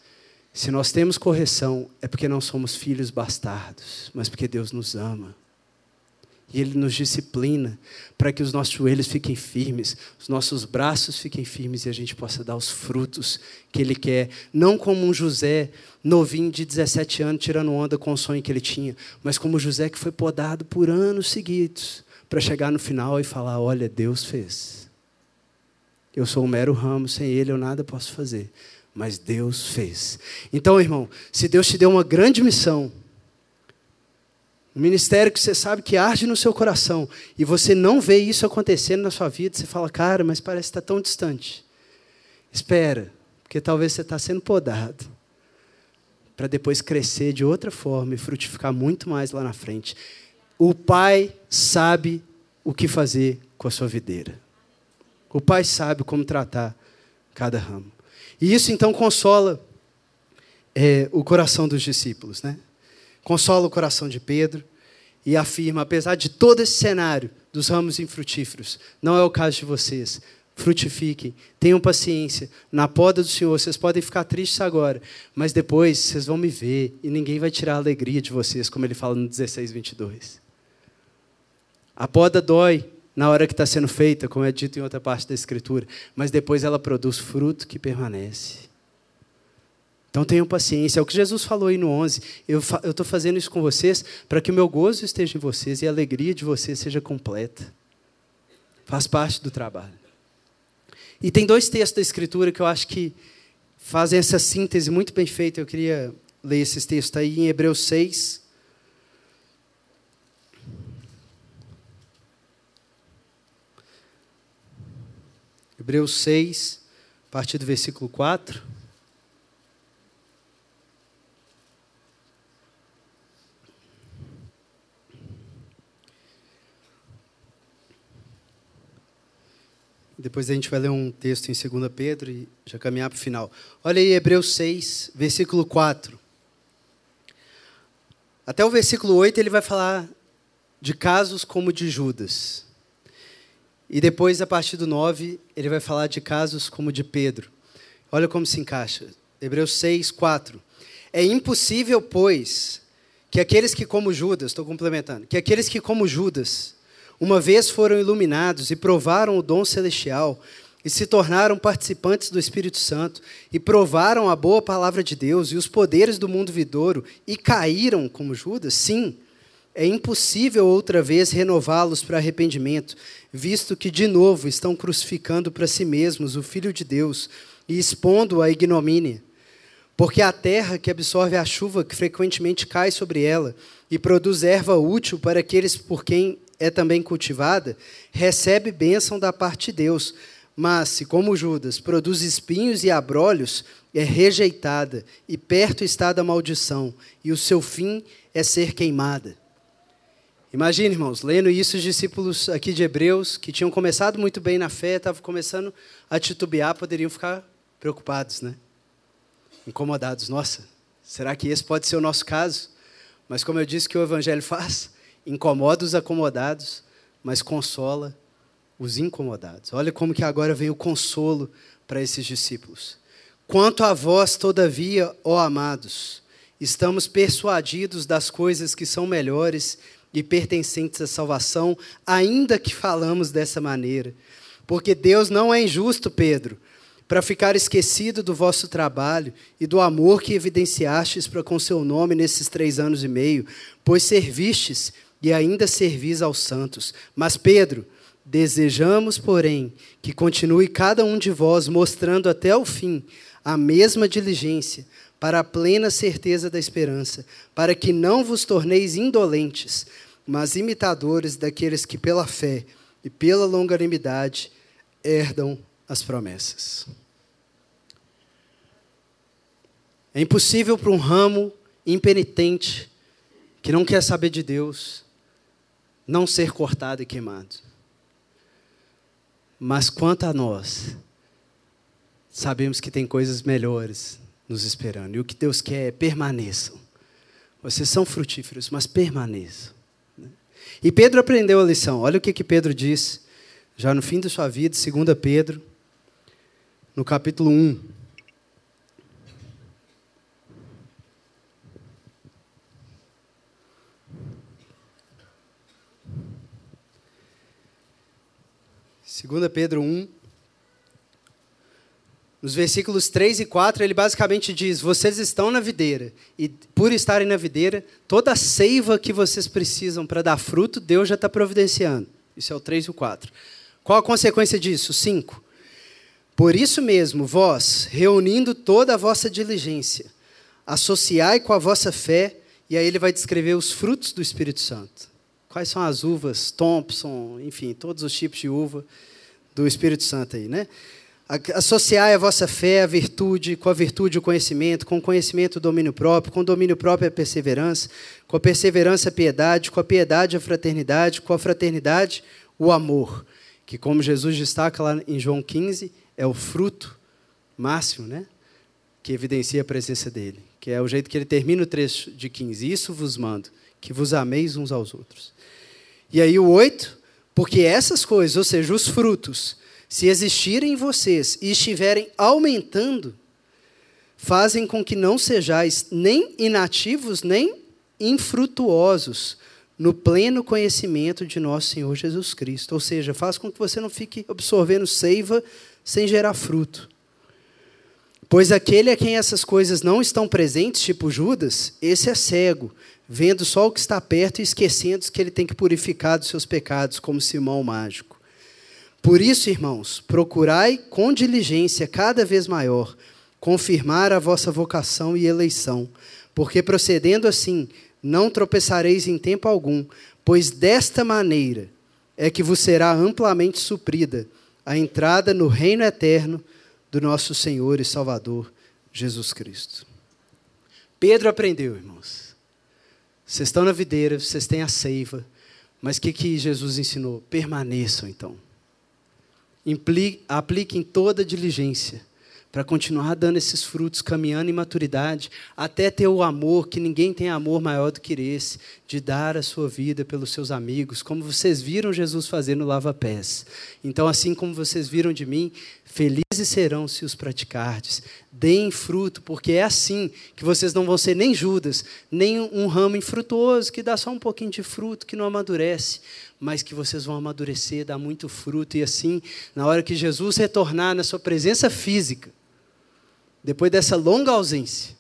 se nós temos correção, é porque não somos filhos bastardos, mas porque Deus nos ama. E Ele nos disciplina para que os nossos joelhos fiquem firmes, os nossos braços fiquem firmes e a gente possa dar os frutos que Ele quer. Não como um José novinho de 17 anos tirando onda com o sonho que ele tinha, mas como José que foi podado por anos seguidos para chegar no final e falar: Olha, Deus fez. Eu sou um mero ramo, sem Ele eu nada posso fazer mas Deus fez. Então, irmão, se Deus te deu uma grande missão, um ministério que você sabe que arde no seu coração, e você não vê isso acontecendo na sua vida, você fala, cara, mas parece que está tão distante. Espera, porque talvez você está sendo podado, para depois crescer de outra forma e frutificar muito mais lá na frente. O Pai sabe o que fazer com a sua videira. O Pai sabe como tratar cada ramo. E isso então consola é, o coração dos discípulos, né? Consola o coração de Pedro e afirma, apesar de todo esse cenário dos ramos infrutíferos, não é o caso de vocês. Frutifiquem, tenham paciência. Na poda do Senhor, vocês podem ficar tristes agora, mas depois vocês vão me ver e ninguém vai tirar a alegria de vocês, como ele fala no 16, 22. A poda dói, na hora que está sendo feita, como é dito em outra parte da Escritura, mas depois ela produz fruto que permanece. Então tenham paciência, é o que Jesus falou aí no 11. Eu estou fazendo isso com vocês para que o meu gozo esteja em vocês e a alegria de vocês seja completa. Faz parte do trabalho. E tem dois textos da Escritura que eu acho que fazem essa síntese muito bem feita. Eu queria ler esses textos aí em Hebreus 6. Hebreus 6, a partir do versículo 4. Depois a gente vai ler um texto em 2 Pedro e já caminhar para o final. Olha aí, Hebreus 6, versículo 4. Até o versículo 8 ele vai falar de casos como de Judas. E depois, a partir do 9, ele vai falar de casos como de Pedro. Olha como se encaixa. Hebreus 6, 4. É impossível, pois, que aqueles que, como Judas, estou complementando, que aqueles que, como Judas, uma vez foram iluminados e provaram o dom celestial, e se tornaram participantes do Espírito Santo, e provaram a boa palavra de Deus e os poderes do mundo vidouro, e caíram como Judas, sim, é impossível outra vez renová-los para arrependimento, visto que de novo estão crucificando para si mesmos o Filho de Deus e expondo-o à ignomínia. Porque a terra que absorve a chuva que frequentemente cai sobre ela e produz erva útil para aqueles por quem é também cultivada, recebe bênção da parte de Deus. Mas, se como Judas produz espinhos e abrolhos, é rejeitada, e perto está da maldição, e o seu fim é ser queimada. Imagine, irmãos, lendo isso, os discípulos aqui de Hebreus, que tinham começado muito bem na fé, estavam começando a titubear, poderiam ficar preocupados, né? Incomodados. Nossa, será que esse pode ser o nosso caso? Mas, como eu disse que o Evangelho faz, incomoda os acomodados, mas consola os incomodados. Olha como que agora vem o consolo para esses discípulos. Quanto a vós, todavia, ó amados, estamos persuadidos das coisas que são melhores e pertencentes à salvação, ainda que falamos dessa maneira. Porque Deus não é injusto, Pedro, para ficar esquecido do vosso trabalho e do amor que evidenciastes para com seu nome nesses três anos e meio, pois servistes e ainda servis aos santos. Mas, Pedro, desejamos, porém, que continue cada um de vós mostrando até o fim a mesma diligência, para a plena certeza da esperança, para que não vos torneis indolentes, mas imitadores daqueles que, pela fé e pela longanimidade, herdam as promessas. É impossível para um ramo impenitente, que não quer saber de Deus, não ser cortado e queimado. Mas quanto a nós, sabemos que tem coisas melhores nos esperando. E o que Deus quer é permaneçam. Vocês são frutíferos, mas permaneçam. E Pedro aprendeu a lição. Olha o que, que Pedro diz, já no fim da sua vida, 2 Pedro, no capítulo 1. Segunda Pedro 1, nos versículos 3 e 4, ele basicamente diz: Vocês estão na videira, e por estarem na videira, toda a seiva que vocês precisam para dar fruto, Deus já está providenciando. Isso é o 3 e o 4. Qual a consequência disso? 5. Por isso mesmo, vós, reunindo toda a vossa diligência, associai com a vossa fé, e aí ele vai descrever os frutos do Espírito Santo. Quais são as uvas, Thompson, enfim, todos os tipos de uva do Espírito Santo aí, né? Associai a vossa fé à virtude, com a virtude o conhecimento, com o conhecimento o domínio próprio, com o domínio próprio a perseverança, com a perseverança a piedade, com a piedade a fraternidade, com a fraternidade o amor, que como Jesus destaca lá em João 15, é o fruto máximo, né? Que evidencia a presença dele, que é o jeito que ele termina o trecho de 15. Isso vos mando, que vos ameis uns aos outros. E aí o 8, porque essas coisas, ou seja, os frutos, se existirem em vocês e estiverem aumentando, fazem com que não sejais nem inativos, nem infrutuosos no pleno conhecimento de nosso Senhor Jesus Cristo. Ou seja, faz com que você não fique absorvendo seiva sem gerar fruto. Pois aquele a quem essas coisas não estão presentes, tipo Judas, esse é cego, vendo só o que está perto e esquecendo que ele tem que purificar dos seus pecados, como Simão mágico. Por isso, irmãos, procurai com diligência cada vez maior confirmar a vossa vocação e eleição, porque procedendo assim, não tropeçareis em tempo algum, pois desta maneira é que vos será amplamente suprida a entrada no reino eterno do nosso Senhor e Salvador Jesus Cristo. Pedro aprendeu, irmãos. Vocês estão na videira, vocês têm a seiva, mas o que, que Jesus ensinou? Permaneçam então. Apliquem toda a diligência para continuar dando esses frutos, caminhando em maturidade, até ter o amor, que ninguém tem amor maior do que esse, de dar a sua vida pelos seus amigos, como vocês viram Jesus fazer no lava-pés. Então, assim como vocês viram de mim, felizes serão se os praticardes. Deem fruto, porque é assim que vocês não vão ser nem Judas, nem um ramo infrutuoso que dá só um pouquinho de fruto, que não amadurece, mas que vocês vão amadurecer, dar muito fruto, e assim, na hora que Jesus retornar na sua presença física, depois dessa longa ausência,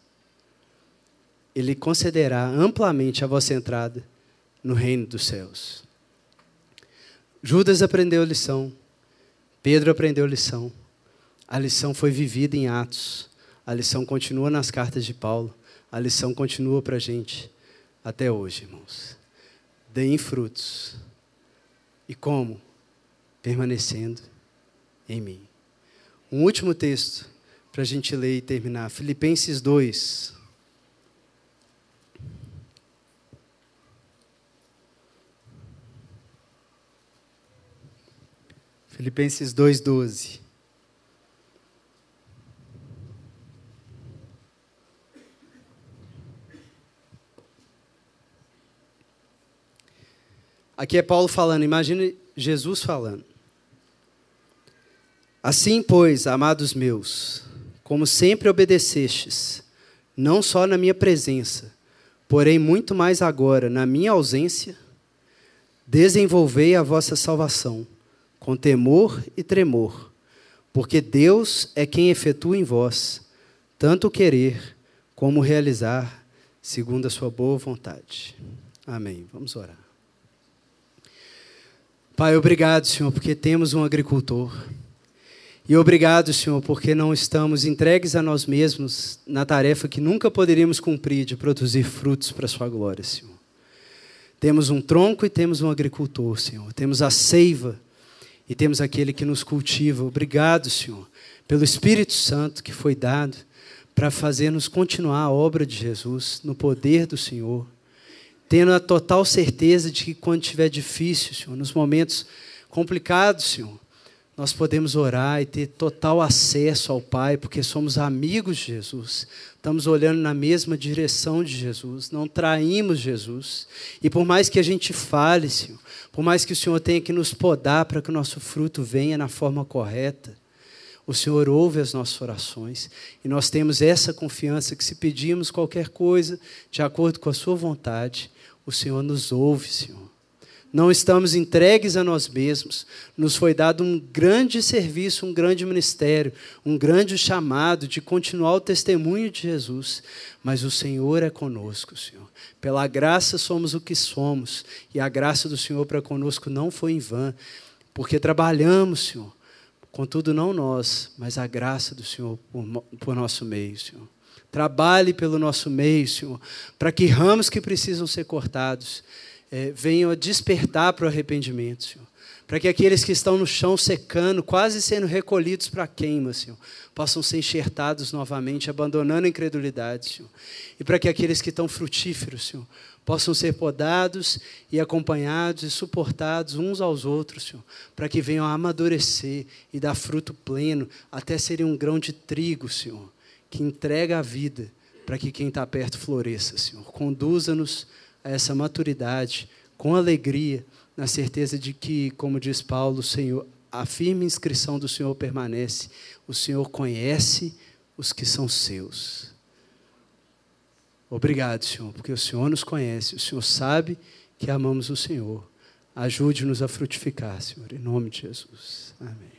Ele concederá amplamente a vossa entrada no reino dos céus. Judas aprendeu a lição, Pedro aprendeu a lição, a lição foi vivida em Atos, a lição continua nas cartas de Paulo, a lição continua para a gente até hoje, irmãos. Deem frutos. E como? Permanecendo em mim. Um último texto para a gente ler e terminar. Filipenses 2. Filipenses 2,12. Aqui é Paulo falando, imagine Jesus falando. Assim, pois, amados meus, como sempre obedecestes, não só na minha presença, porém muito mais agora na minha ausência, desenvolvei a vossa salvação com temor e tremor, porque Deus é quem efetua em vós tanto o querer como realizar, segundo a sua boa vontade. Amém. Vamos orar. Pai, obrigado, Senhor, porque temos um agricultor. E obrigado, Senhor, porque não estamos entregues a nós mesmos na tarefa que nunca poderíamos cumprir de produzir frutos para a Sua glória, Senhor. Temos um tronco e temos um agricultor, Senhor. Temos a seiva e temos aquele que nos cultiva. Obrigado, Senhor, pelo Espírito Santo que foi dado para fazer-nos continuar a obra de Jesus no poder do Senhor, tendo a total certeza de que quando estiver difícil, Senhor, nos momentos complicados, Senhor, nós podemos orar e ter total acesso ao Pai, porque somos amigos de Jesus, estamos olhando na mesma direção de Jesus, não traímos Jesus. E por mais que a gente fale, Senhor, por mais que o Senhor tenha que nos podar para que o nosso fruto venha na forma correta, o Senhor ouve as nossas orações e nós temos essa confiança que se pedimos qualquer coisa de acordo com a Sua vontade, o Senhor nos ouve, Senhor. Não estamos entregues a nós mesmos. Nos foi dado um grande serviço, um grande ministério, um grande chamado de continuar o testemunho de Jesus. Mas o Senhor é conosco, Senhor. Pela graça somos o que somos. E a graça do Senhor para conosco não foi em vão, porque trabalhamos, Senhor. Contudo, não nós, mas a graça do Senhor por, por nosso meio, Senhor. Trabalhe pelo nosso meio, Senhor, para que ramos que precisam ser cortados é, venham a despertar para o arrependimento, Senhor. Para que aqueles que estão no chão secando, quase sendo recolhidos para a queima, Senhor, possam ser enxertados novamente, abandonando a incredulidade, Senhor. E para que aqueles que estão frutíferos, Senhor, possam ser podados e acompanhados e suportados uns aos outros, Senhor, para que venham a amadurecer e dar fruto pleno, até serem um grão de trigo, Senhor, que entrega a vida para que quem está perto floresça, Senhor. Conduza-nos a essa maturidade com alegria, na certeza de que, como diz Paulo, Senhor, a firme inscrição do Senhor permanece. O Senhor conhece os que são seus. Obrigado, Senhor, porque o Senhor nos conhece, o Senhor sabe que amamos o Senhor. Ajude-nos a frutificar, Senhor, em nome de Jesus. Amém.